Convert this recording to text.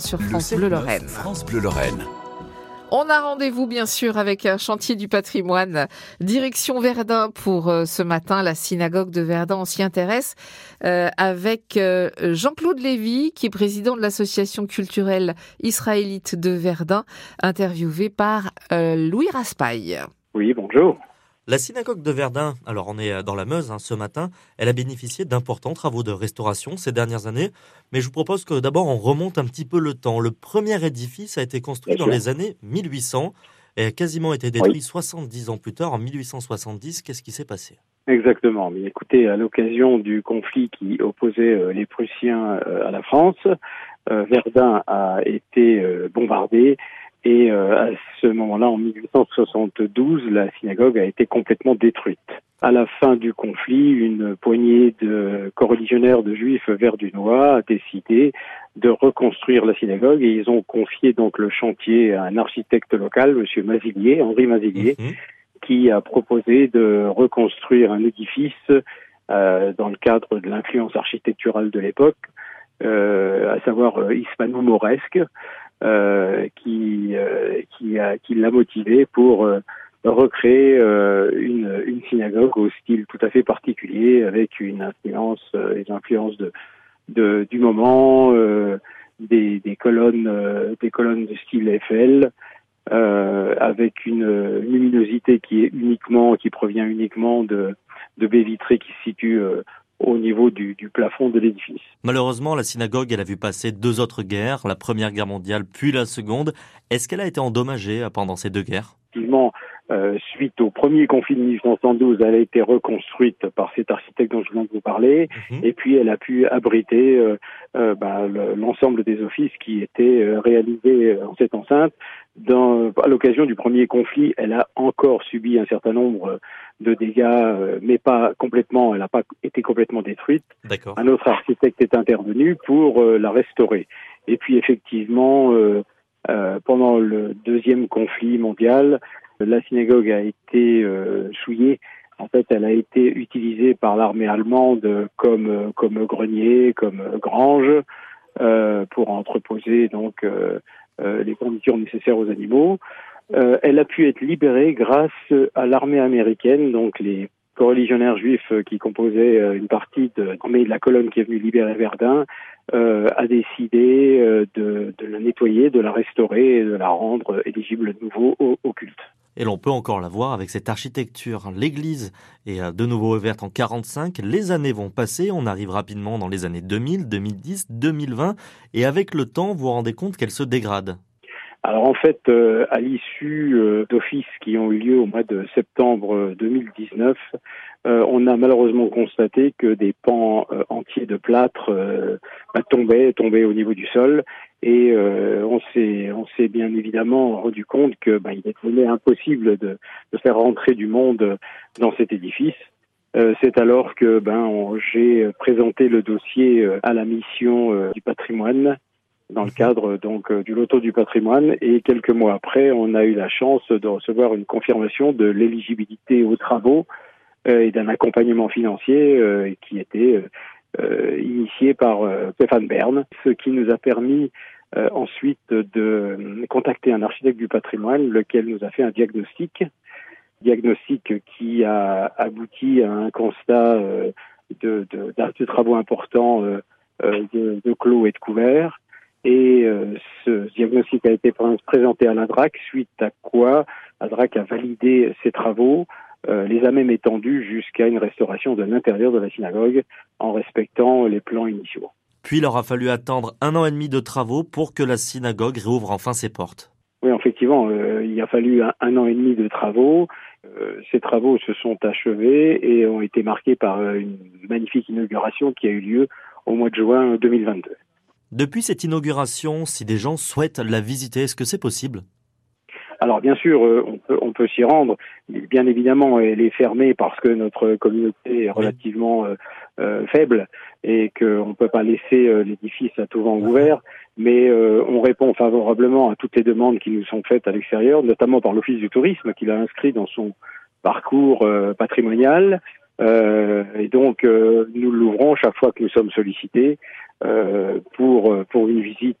sur France Bleu Lorraine. France Bleu Lorraine. On a rendez-vous bien sûr avec un chantier du patrimoine, direction Verdun pour euh, ce matin. La synagogue de Verdun, on s'y intéresse euh, avec euh, Jean-Claude Lévy, qui est président de l'association culturelle israélite de Verdun, interviewé par Louis Raspail. Oui, bonjour. La synagogue de Verdun, alors on est euh, dans la Meuse hein, ce matin, elle a bénéficié d'importants travaux de restauration ces dernières années, mais je vous propose que d'abord on remonte un petit peu le temps. Le premier édifice a été construit dans les années 1800 et a quasiment été détruit 70 ans plus tard, en 1870. Qu'est-ce qui s'est passé? Exactement. Mais écoutez, à l'occasion du conflit qui opposait euh, les Prussiens euh, à la France, Verdun a été bombardé et euh, à ce moment-là, en 1872, la synagogue a été complètement détruite. À la fin du conflit, une poignée de coreligionnaires de juifs verdunois a décidé de reconstruire la synagogue et ils ont confié donc le chantier à un architecte local, Monsieur Mazilier, Henri Mazilier, mhm. qui a proposé de reconstruire un édifice euh, dans le cadre de l'influence architecturale de l'époque, euh, à savoir euh, hispano-mauresque, qui euh, qui a qui l'a motivé pour euh, recréer une, une synagogue au style tout à fait particulier avec une influence les influences de, de du moment des, des colonnes des colonnes de style Eiffel euh, avec une luminosité qui est uniquement qui provient uniquement de de baies vitrées qui se situent au niveau du, du plafond de l'édifice. Malheureusement, la synagogue, elle a vu passer deux autres guerres, la Première Guerre mondiale puis la Seconde. Est-ce qu'elle a été endommagée pendant ces deux guerres? Effectivement, euh, suite au premier conflit de 1912, elle a été reconstruite par cet architecte dont je viens de vous parler, mhm. et puis elle a pu abriter euh, euh, bah, l'ensemble des offices qui étaient réalisés en cette enceinte. Dans, à l'occasion du premier conflit, elle a encore subi un certain nombre de dégâts, mais pas complètement. Elle n'a pas été complètement détruite. Un autre architecte est intervenu pour la restaurer. Et puis effectivement, pendant le deuxième conflit mondial, la synagogue a été euh, souillée. En fait, elle a été utilisée par l'armée allemande comme comme grenier, comme grange euh, pour entreposer donc euh, les conditions nécessaires aux animaux. elle a pu être libérée grâce à l'armée américaine, donc les coreligionnaires juifs qui composaient une partie de l'armée de la colonne qui est venue libérer Verdun a décidé de, de, la nettoyer, de la restaurer et de la rendre éligible de nouveau au, au culte. Et l'on peut encore la voir avec cette architecture. L'église est euh, de nouveau ouverte en 45. Les années vont passer. On arrive rapidement dans les années 2000, 2010, 2020. Et avec le temps, vous vous rendez compte qu'elle se dégrade. Alors en fait, euh, à l'issue euh, d'offices qui ont eu lieu au mois de septembre 2019, on a malheureusement constaté que des pans entiers de plâtre bah, tombaient, tombaient au niveau du sol, et euh, on s'est on s'est bien évidemment rendu compte que ben, il était impossible de, de, faire rentrer du monde dans cet édifice. Euh, c'est alors que ben j'ai présenté le dossier euh, à la mission du patrimoine dans le cadre donc du loto du patrimoine et quelques mois après on a eu la chance de recevoir une confirmation de l'éligibilité aux travaux et d'un accompagnement financier qui était initié par Stéphane Bern, ce qui nous a permis euh, ensuite de contacter un architecte du patrimoine, lequel nous a fait un diagnostic, diagnostic qui a abouti à un constat euh, de, travaux importants euh, de, de clos et de couverts. Et ce diagnostic a été présenté à l'ADRAC, suite à quoi l'ADRAC a validé ces travaux, les a même étendus jusqu'à une restauration de l'intérieur de la synagogue en respectant les plans initiaux. Puis il aura fallu attendre un an et demi de travaux pour que la synagogue réouvre enfin ses portes. Oui, effectivement, euh, il a fallu un, an et demi de travaux. Euh, ces travaux se sont achevés et ont été marqués par euh, une magnifique inauguration qui a eu lieu au mois de juin 2022. Depuis cette inauguration, si des gens souhaitent la visiter, est-ce que c'est possible? Alors bien sûr, on peut, on peut s'y rendre. Bien évidemment, elle est fermée parce que notre communauté est relativement faible et qu'on ne peut pas laisser euh, l'édifice à tout vent ouvert, mais euh, on répond favorablement à toutes les demandes qui nous sont faites à l'extérieur, notamment par l'Office du tourisme qui l'a inscrit dans son parcours euh, patrimonial. et donc nous l'ouvrons chaque fois que nous sommes sollicités pour pour une visite